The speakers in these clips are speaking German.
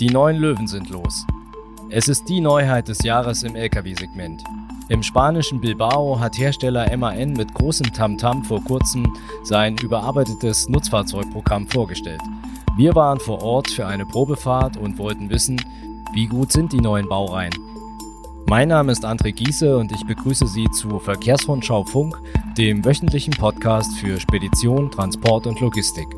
Die neuen Löwen sind los. Es ist die Neuheit des Jahres im Lkw-Segment. Im spanischen Bilbao hat Hersteller MAN mit großem Tamtam vor kurzem sein überarbeitetes Nutzfahrzeugprogramm vorgestellt. Wir waren vor Ort für eine Probefahrt und wollten wissen, wie gut sind die neuen Baureihen. Mein Name ist André Giese und ich begrüße Sie zu Verkehrsrundschau Funk, dem wöchentlichen Podcast für Spedition, Transport und Logistik.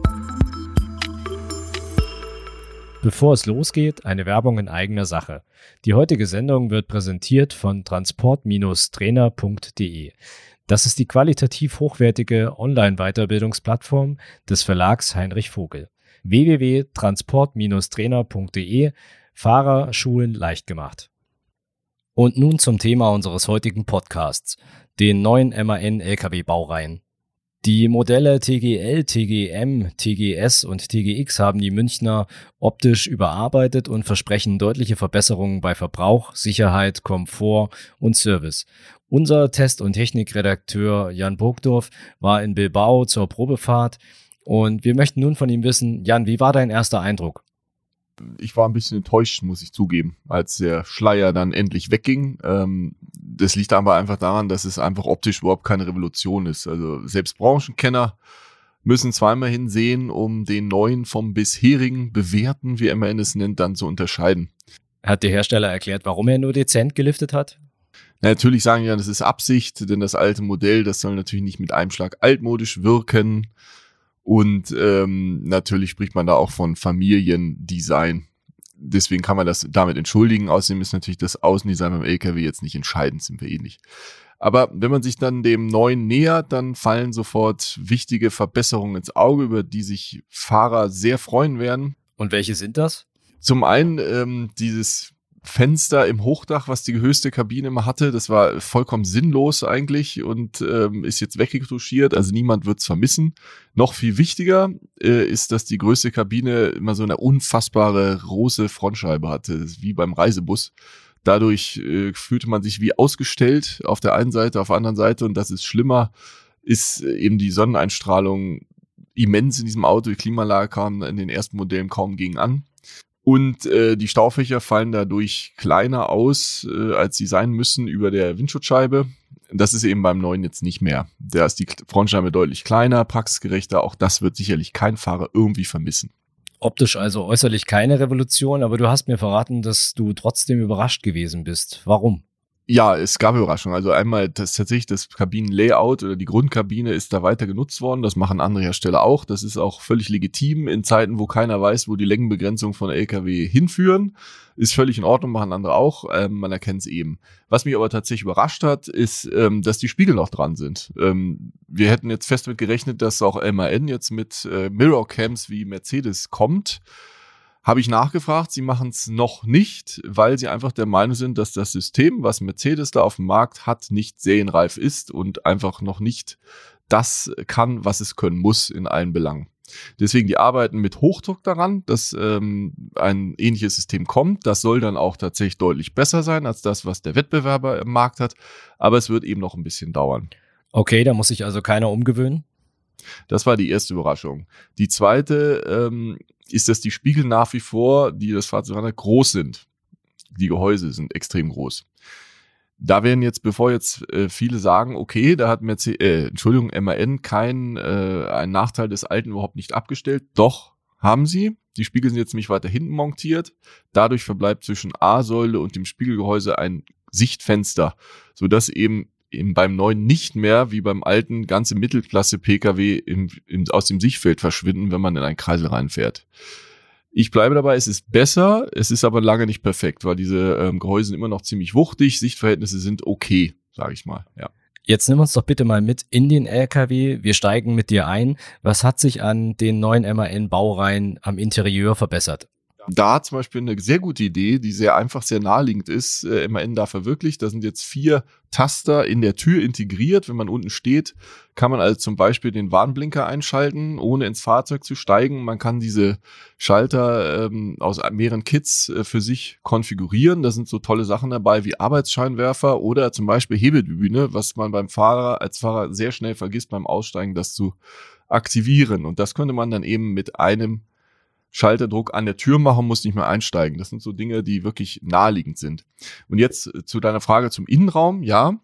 Bevor es losgeht, eine Werbung in eigener Sache. Die heutige Sendung wird präsentiert von transport-trainer.de. Das ist die qualitativ hochwertige Online-Weiterbildungsplattform des Verlags Heinrich Vogel. www.transport-trainer.de Fahrer Schulen leicht gemacht. Und nun zum Thema unseres heutigen Podcasts, den neuen MAN LKW Baureihen. Die Modelle TGL, TGM, TGS und TGX haben die Münchner optisch überarbeitet und versprechen deutliche Verbesserungen bei Verbrauch, Sicherheit, Komfort und Service. Unser Test- und Technikredakteur Jan Burgdorf war in Bilbao zur Probefahrt und wir möchten nun von ihm wissen, Jan, wie war dein erster Eindruck? Ich war ein bisschen enttäuscht, muss ich zugeben, als der Schleier dann endlich wegging. Ähm, das liegt aber einfach daran, dass es einfach optisch überhaupt keine Revolution ist. Also selbst Branchenkenner müssen zweimal hinsehen, um den neuen vom bisherigen bewährten, wie MAN es nennt, dann zu unterscheiden. Hat der Hersteller erklärt, warum er nur dezent geliftet hat? natürlich sagen ja, das ist Absicht, denn das alte Modell, das soll natürlich nicht mit einem Schlag altmodisch wirken. Und ähm, natürlich spricht man da auch von Familiendesign. Deswegen kann man das damit entschuldigen. Außerdem ist natürlich das Außendesign beim LKW jetzt nicht entscheidend, sind wir ähnlich. Aber wenn man sich dann dem neuen nähert, dann fallen sofort wichtige Verbesserungen ins Auge, über die sich Fahrer sehr freuen werden. Und welche sind das? Zum einen ähm, dieses Fenster im Hochdach, was die höchste Kabine immer hatte. Das war vollkommen sinnlos eigentlich und ähm, ist jetzt weggetuschiert. Also niemand wird es vermissen. Noch viel wichtiger äh, ist, dass die größte Kabine immer so eine unfassbare große Frontscheibe hatte, wie beim Reisebus. Dadurch äh, fühlte man sich wie ausgestellt auf der einen Seite, auf der anderen Seite und das ist schlimmer, ist äh, eben die Sonneneinstrahlung immens in diesem Auto. Die Klimaanlage kam in den ersten Modellen kaum gegen an. Und äh, die Staufächer fallen dadurch kleiner aus, äh, als sie sein müssen über der Windschutzscheibe. Das ist eben beim neuen jetzt nicht mehr. Da ist die Frontscheibe deutlich kleiner, praxisgerechter. Auch das wird sicherlich kein Fahrer irgendwie vermissen. Optisch also äußerlich keine Revolution, aber du hast mir verraten, dass du trotzdem überrascht gewesen bist. Warum? Ja, es gab Überraschungen. Also einmal das tatsächlich das Kabinenlayout oder die Grundkabine ist da weiter genutzt worden. Das machen andere Hersteller auch. Das ist auch völlig legitim in Zeiten, wo keiner weiß, wo die Längenbegrenzung von LKW hinführen. Ist völlig in Ordnung, machen andere auch. Ähm, man erkennt es eben. Was mich aber tatsächlich überrascht hat, ist, ähm, dass die Spiegel noch dran sind. Ähm, wir hätten jetzt fest mit gerechnet, dass auch MAN jetzt mit äh, Mirror Cams wie Mercedes kommt. Habe ich nachgefragt, sie machen es noch nicht, weil sie einfach der Meinung sind, dass das System, was Mercedes da auf dem Markt hat, nicht serienreif ist und einfach noch nicht das kann, was es können muss in allen Belangen. Deswegen, die arbeiten mit Hochdruck daran, dass ähm, ein ähnliches System kommt. Das soll dann auch tatsächlich deutlich besser sein als das, was der Wettbewerber im Markt hat. Aber es wird eben noch ein bisschen dauern. Okay, da muss sich also keiner umgewöhnen. Das war die erste Überraschung. Die zweite ähm, ist, dass die Spiegel nach wie vor, die das Fahrzeug hat, groß sind. Die Gehäuse sind extrem groß. Da werden jetzt, bevor jetzt äh, viele sagen, okay, da hat Mercedes, äh, Entschuldigung, MAN keinen äh, einen Nachteil des alten überhaupt nicht abgestellt. Doch, haben sie. Die Spiegel sind jetzt nämlich weiter hinten montiert. Dadurch verbleibt zwischen A-Säule und dem Spiegelgehäuse ein Sichtfenster, sodass eben eben beim neuen nicht mehr wie beim alten ganze Mittelklasse-Pkw im, im, aus dem Sichtfeld verschwinden, wenn man in einen Kreisel reinfährt. Ich bleibe dabei, es ist besser, es ist aber lange nicht perfekt, weil diese ähm, Gehäuse sind immer noch ziemlich wuchtig, Sichtverhältnisse sind okay, sage ich mal, ja. Jetzt nimm uns doch bitte mal mit in den LKW. Wir steigen mit dir ein. Was hat sich an den neuen MAN-Baureihen am Interieur verbessert? Da zum Beispiel eine sehr gute Idee, die sehr einfach, sehr naheliegend ist, äh, MAN da verwirklicht. Da sind jetzt vier Taster in der Tür integriert. Wenn man unten steht, kann man also zum Beispiel den Warnblinker einschalten, ohne ins Fahrzeug zu steigen. Man kann diese Schalter ähm, aus mehreren Kits äh, für sich konfigurieren. Da sind so tolle Sachen dabei wie Arbeitsscheinwerfer oder zum Beispiel Hebelbühne, was man beim Fahrer als Fahrer sehr schnell vergisst beim Aussteigen, das zu aktivieren. Und das könnte man dann eben mit einem Schalterdruck an der Tür machen, muss nicht mehr einsteigen. Das sind so Dinge, die wirklich naheliegend sind. Und jetzt äh, zu deiner Frage zum Innenraum. Ja,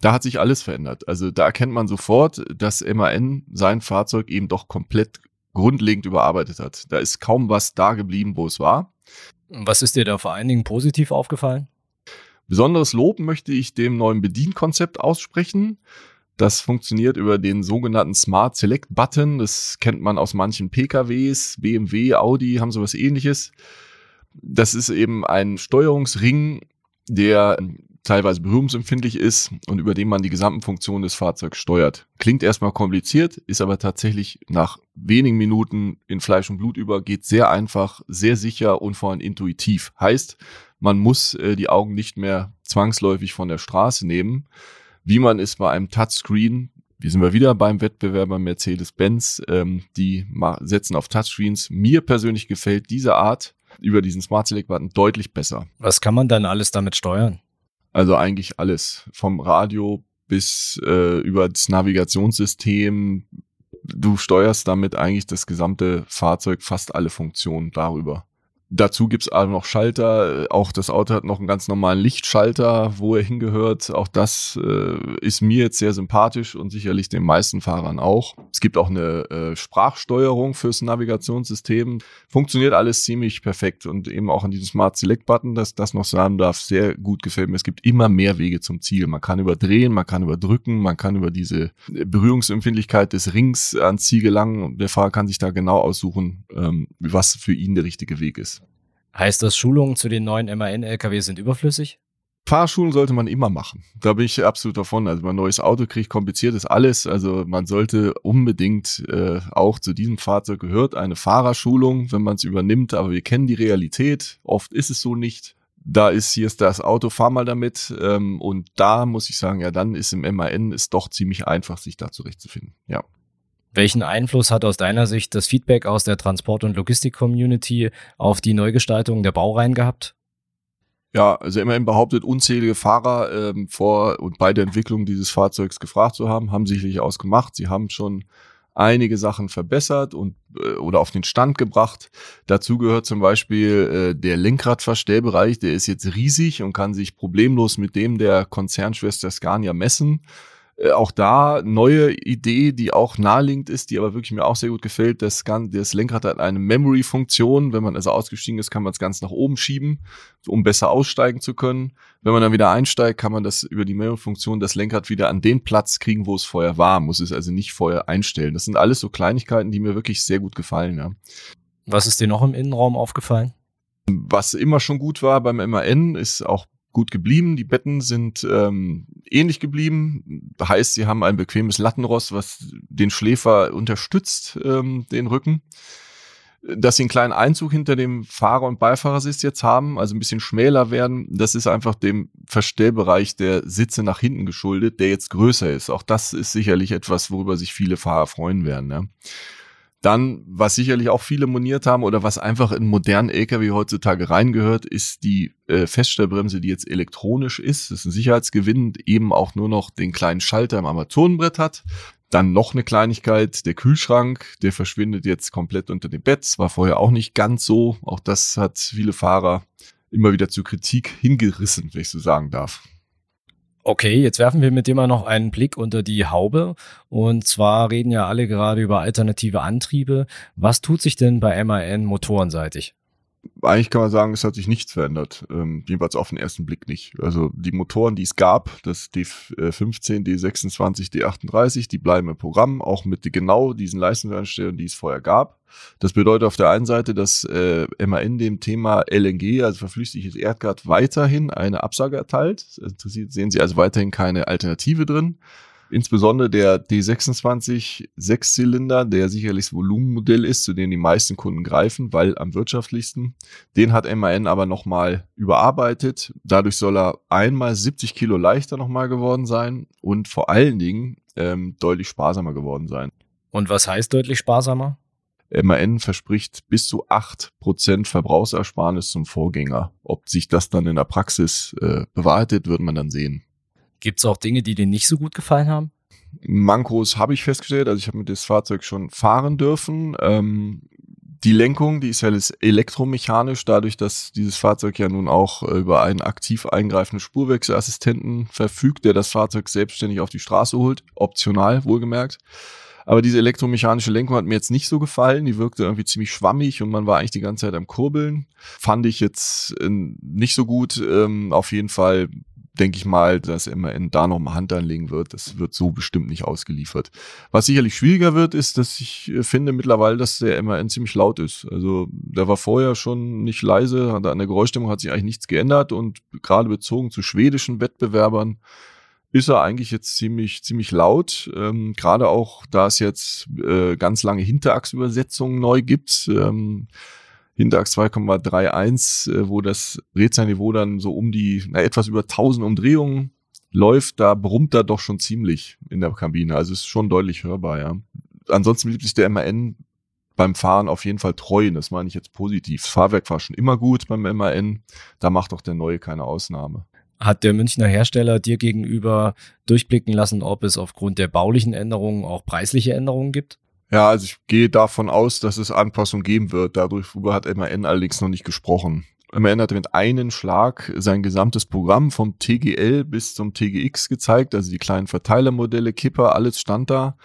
da hat sich alles verändert. Also da erkennt man sofort, dass MAN sein Fahrzeug eben doch komplett grundlegend überarbeitet hat. Da ist kaum was da geblieben, wo es war. Was ist dir da vor allen Dingen positiv aufgefallen? Besonderes Lob möchte ich dem neuen Bedienkonzept aussprechen. Das funktioniert über den sogenannten Smart Select Button. Das kennt man aus manchen PKWs. BMW, Audi haben sowas ähnliches. Das ist eben ein Steuerungsring, der teilweise berührungsempfindlich ist und über den man die gesamten Funktionen des Fahrzeugs steuert. Klingt erstmal kompliziert, ist aber tatsächlich nach wenigen Minuten in Fleisch und Blut über, geht sehr einfach, sehr sicher und vor allem intuitiv. Heißt, man muss äh, die Augen nicht mehr zwangsläufig von der Straße nehmen, wie man es bei einem Touchscreen wir sind wir wieder beim Wettbewerber Mercedes-Benz. Ähm, die setzen auf Touchscreens. Mir persönlich gefällt diese Art über diesen Smart Select Button deutlich besser. Was kann man dann alles damit steuern? Also eigentlich alles. Vom Radio bis äh, über das Navigationssystem. Du steuerst damit eigentlich das gesamte Fahrzeug, fast alle Funktionen darüber. Dazu gibt's also noch Schalter. Auch das Auto hat noch einen ganz normalen Lichtschalter, wo er hingehört. Auch das äh, ist mir jetzt sehr sympathisch und sicherlich den meisten Fahrern auch. Es gibt auch eine äh, Sprachsteuerung fürs Navigationssystem. Funktioniert alles ziemlich perfekt und eben auch an diesem Smart Select Button, dass das noch sagen darf, sehr gut gefällt mir. Es gibt immer mehr Wege zum Ziel. Man kann überdrehen, man kann überdrücken, man kann über diese Berührungsempfindlichkeit des Rings ans Ziel gelangen. Der Fahrer kann sich da genau aussuchen, ähm, was für ihn der richtige Weg ist. Heißt das, Schulungen zu den neuen MAN-LKW sind überflüssig? Fahrschulen sollte man immer machen. Da bin ich absolut davon. Also man neues Auto kriegt, kompliziert ist alles. Also man sollte unbedingt äh, auch zu diesem Fahrzeug gehört eine Fahrerschulung, wenn man es übernimmt. Aber wir kennen die Realität. Oft ist es so nicht. Da ist hier ist das Auto, fahr mal damit. Ähm, und da muss ich sagen, ja, dann ist im MAN ist doch ziemlich einfach, sich da zurechtzufinden. Ja. Welchen Einfluss hat aus deiner Sicht das Feedback aus der Transport- und Logistik-Community auf die Neugestaltung der Baureihen gehabt? Ja, also immerhin behauptet unzählige Fahrer ähm, vor und bei der Entwicklung dieses Fahrzeugs gefragt zu haben, haben sicherlich ausgemacht. Sie haben schon einige Sachen verbessert und äh, oder auf den Stand gebracht. Dazu gehört zum Beispiel äh, der Lenkradverstellbereich, der ist jetzt riesig und kann sich problemlos mit dem der Konzernschwester Scania messen. Äh, auch da neue Idee, die auch naheliegend ist, die aber wirklich mir auch sehr gut gefällt. Das, das Lenkrad hat eine Memory-Funktion. Wenn man also ausgestiegen ist, kann man es ganz nach oben schieben, um besser aussteigen zu können. Wenn man dann wieder einsteigt, kann man das über die Memory-Funktion das Lenkrad wieder an den Platz kriegen, wo es vorher war. Muss es also nicht vorher einstellen. Das sind alles so Kleinigkeiten, die mir wirklich sehr gut gefallen. Ja. Was ist dir noch im Innenraum aufgefallen? Was immer schon gut war beim MAN, ist auch gut geblieben. Die Betten sind ähm, ähnlich geblieben. Heißt, sie haben ein bequemes Lattenrost, was den Schläfer unterstützt, ähm, den Rücken. Dass sie einen kleinen Einzug hinter dem Fahrer- und Beifahrersitz jetzt haben, also ein bisschen schmäler werden, das ist einfach dem Verstellbereich der Sitze nach hinten geschuldet, der jetzt größer ist. Auch das ist sicherlich etwas, worüber sich viele Fahrer freuen werden. Ne? Dann, was sicherlich auch viele moniert haben oder was einfach in modernen Lkw heutzutage reingehört, ist die äh, Feststellbremse, die jetzt elektronisch ist. Das ist ein Sicherheitsgewinn, eben auch nur noch den kleinen Schalter im Armaturenbrett hat. Dann noch eine Kleinigkeit, der Kühlschrank, der verschwindet jetzt komplett unter dem Bett. War vorher auch nicht ganz so. Auch das hat viele Fahrer immer wieder zur Kritik hingerissen, wenn ich so sagen darf. Okay, jetzt werfen wir mit dir mal noch einen Blick unter die Haube. Und zwar reden ja alle gerade über alternative Antriebe. Was tut sich denn bei MAN motorenseitig? eigentlich kann man sagen, es hat sich nichts verändert. Ähm, jedenfalls auf den ersten Blick nicht. Also die Motoren, die es gab, das D15, D26, D38, die bleiben im Programm, auch mit genau diesen Leistungseinstellungen, die es vorher gab. Das bedeutet auf der einen Seite, dass äh, MAN dem Thema LNG, also verflüchtigtes Erdgas, weiterhin eine Absage erteilt. Interessiert sehen Sie also weiterhin keine Alternative drin. Insbesondere der D26 Sechszylinder, der sicherlich das Volumenmodell ist, zu dem die meisten Kunden greifen, weil am wirtschaftlichsten. Den hat MAN aber nochmal überarbeitet. Dadurch soll er einmal 70 Kilo leichter nochmal geworden sein und vor allen Dingen ähm, deutlich sparsamer geworden sein. Und was heißt deutlich sparsamer? MAN verspricht bis zu acht Prozent Verbrauchsersparnis zum Vorgänger. Ob sich das dann in der Praxis äh, bewahrheitet, wird man dann sehen. Gibt es auch Dinge, die dir nicht so gut gefallen haben? Mankos habe ich festgestellt. Also ich habe mit das Fahrzeug schon fahren dürfen. Ähm, Die Lenkung, die ist ja elektromechanisch, dadurch, dass dieses Fahrzeug ja nun auch äh, über einen aktiv eingreifenden Spurwechselassistenten verfügt, der das Fahrzeug selbstständig auf die Straße holt, optional wohlgemerkt. Aber diese elektromechanische Lenkung hat mir jetzt nicht so gefallen. Die wirkte irgendwie ziemlich schwammig und man war eigentlich die ganze Zeit am Kurbeln. Fand ich jetzt äh, nicht so gut. Ähm, auf jeden Fall denke ich mal, dass MAN da noch mal Hand anlegen wird. Das wird so bestimmt nicht ausgeliefert. Was sicherlich schwieriger wird, ist, dass ich äh, finde mittlerweile, dass der MAN ziemlich laut ist. Also der war vorher schon nicht leise, an der Geräuschstimmung hat sich eigentlich nichts geändert und gerade bezogen zu schwedischen Wettbewerbern ist er eigentlich jetzt ziemlich, ziemlich laut. Ähm, Gerade auch, da es jetzt äh, ganz lange Hinterachsübersetzungen neu gibt. Ähm, Hinterachs 2,31, äh, wo das Drehzahlniveau dann so um die, na, etwas über 1000 Umdrehungen läuft, da brummt er doch schon ziemlich in der Kabine. Also ist schon deutlich hörbar, ja. Ansonsten blieb sich der MAN beim Fahren auf jeden Fall treu. Das meine ich jetzt positiv. Das Fahrwerk war schon immer gut beim MAN. Da macht doch der neue keine Ausnahme. Hat der Münchner Hersteller dir gegenüber durchblicken lassen, ob es aufgrund der baulichen Änderungen auch preisliche Änderungen gibt? Ja, also ich gehe davon aus, dass es Anpassungen geben wird. Darüber hat MAN allerdings noch nicht gesprochen. MAN hat mit einem Schlag sein gesamtes Programm vom TGL bis zum TGX gezeigt, also die kleinen Verteilermodelle, Kipper, alles stand da.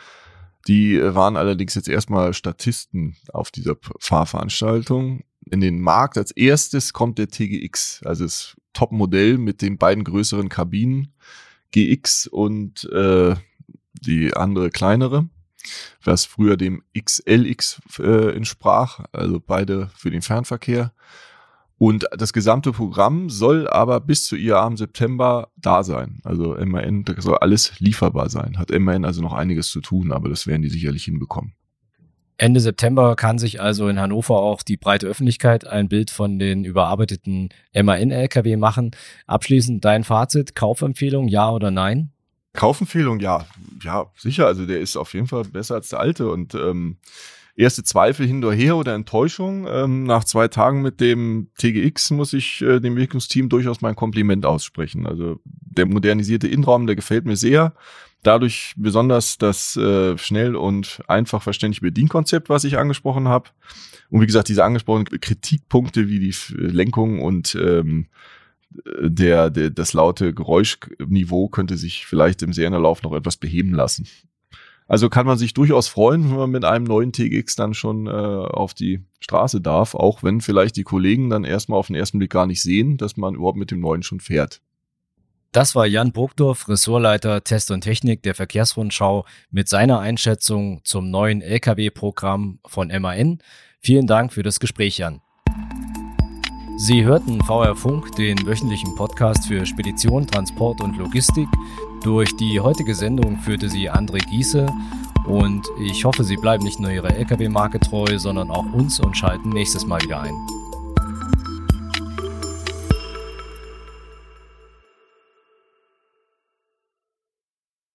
Die waren allerdings jetzt erstmal Statisten auf dieser Fahrveranstaltung. In den Markt als erstes kommt der TGX, also das Top-Modell mit den beiden größeren Kabinen, GX und äh, die andere kleinere, was früher dem XLX äh, entsprach, also beide für den Fernverkehr. Und das gesamte Programm soll aber bis zu IAA im September da sein. Also MAN soll alles lieferbar sein. Hat MAN also noch einiges zu tun, aber das werden die sicherlich hinbekommen. Ende September kann sich also in Hannover auch die breite Öffentlichkeit ein Bild von den überarbeiteten MAN-LKW machen. Abschließend dein Fazit, Kaufempfehlung, ja oder nein? Kaufempfehlung, ja, ja, sicher. Also der ist auf jeden Fall besser als der alte und ähm, erste Zweifel hinterher oder Enttäuschung. Ähm, nach zwei Tagen mit dem TGX muss ich äh, dem Entwicklungsteam durchaus mein Kompliment aussprechen. Also der modernisierte Innenraum, der gefällt mir sehr. Dadurch besonders das äh, schnell und einfach verständliche Bedienkonzept, was ich angesprochen habe. Und wie gesagt, diese angesprochenen Kritikpunkte wie die Lenkung und ähm, der, der, das laute Geräuschniveau könnte sich vielleicht im Serienlauf noch etwas beheben lassen. Also kann man sich durchaus freuen, wenn man mit einem neuen TGX dann schon äh, auf die Straße darf, auch wenn vielleicht die Kollegen dann erstmal auf den ersten Blick gar nicht sehen, dass man überhaupt mit dem neuen schon fährt. Das war Jan Burgdorf, Ressortleiter Test und Technik der Verkehrsrundschau mit seiner Einschätzung zum neuen Lkw-Programm von MAN. Vielen Dank für das Gespräch, Jan. Sie hörten VR Funk, den wöchentlichen Podcast für Spedition, Transport und Logistik. Durch die heutige Sendung führte sie André Giese und ich hoffe, Sie bleiben nicht nur Ihrer Lkw-Marke treu, sondern auch uns und schalten nächstes Mal wieder ein.